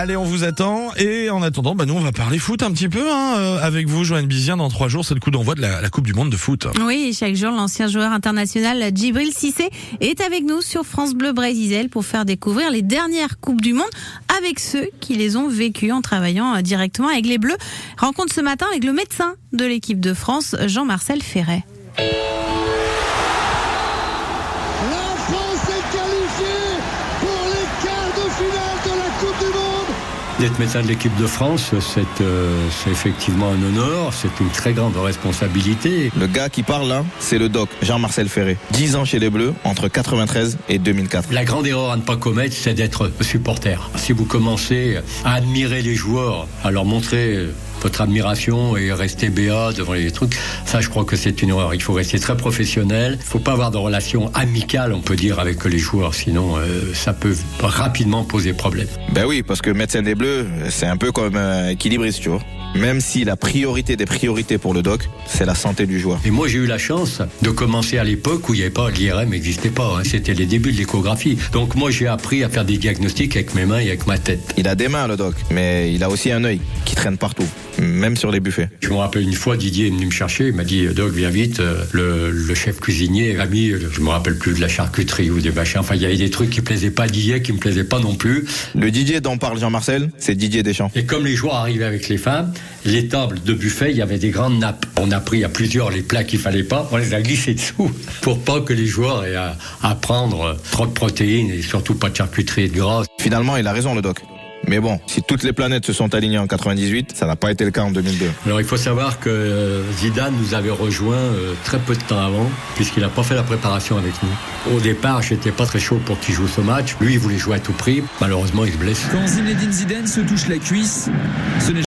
Allez, on vous attend. Et en attendant, bah, nous, on va parler foot un petit peu hein, euh, avec vous, Joanne Bizien. Dans trois jours, c'est le coup d'envoi de la, la Coupe du Monde de foot. Oui, chaque jour, l'ancien joueur international Djibril Cissé est avec nous sur France Bleu Brésil pour faire découvrir les dernières Coupes du Monde avec ceux qui les ont vécues en travaillant euh, directement avec les Bleus. Rencontre ce matin avec le médecin de l'équipe de France, Jean-Marcel Ferret. D'être médecin de l'équipe de France, c'est euh, c'est effectivement un honneur, c'est une très grande responsabilité. Le gars qui parle là, c'est le doc Jean-Marcel Ferré. 10 ans chez les Bleus, entre 93 et 2004. La grande erreur à ne pas commettre, c'est d'être supporter. Si vous commencez à admirer les joueurs, à leur montrer votre admiration et rester béat devant les trucs, ça je crois que c'est une erreur. Il faut rester très professionnel. Il faut pas avoir de relations amicales, on peut dire, avec les joueurs, sinon euh, ça peut rapidement poser problème. Ben oui, parce que médecin des Bleus, c'est un peu comme un équilibriste, tu vois. Même si la priorité des priorités pour le doc, c'est la santé du joueur. Et moi, j'ai eu la chance de commencer à l'époque où il n'y avait pas l'IRM n'existait pas. hein. C'était les débuts de l'échographie. Donc moi, j'ai appris à faire des diagnostics avec mes mains et avec ma tête. Il a des mains, le doc, mais il a aussi un œil qui traîne partout, même sur les buffets. Je me rappelle une fois, Didier est venu me chercher, il m'a dit Doc, viens vite. Euh, Le, le chef cuisinier a mis, euh, je me rappelle plus de la charcuterie ou des machins. Enfin, il y avait des trucs qui plaisaient pas à Didier, qui me plaisaient pas non plus. Le Didier dont parle Jean-Marcel, c'est Didier Deschamps. Et comme les joueurs arrivaient avec les femmes, les tables de buffet, il y avait des grandes nappes. On a pris à plusieurs les plats qu'il fallait pas, on les a glissés dessous pour pas que les joueurs aient à, à prendre trop de protéines et surtout pas de charcuterie et de gras. Finalement, il a raison, le doc. Mais bon, si toutes les planètes se sont alignées en 98, ça n'a pas été le cas en 2002. Alors il faut savoir que euh, Zidane nous avait rejoint euh, très peu de temps avant, puisqu'il n'a pas fait la préparation avec nous. Au départ, j'étais pas très chaud pour qu'il joue ce match. Lui, il voulait jouer à tout prix. Malheureusement, il se blesse. Quand Zinedine Zidane se touche la cuisse, ce n'est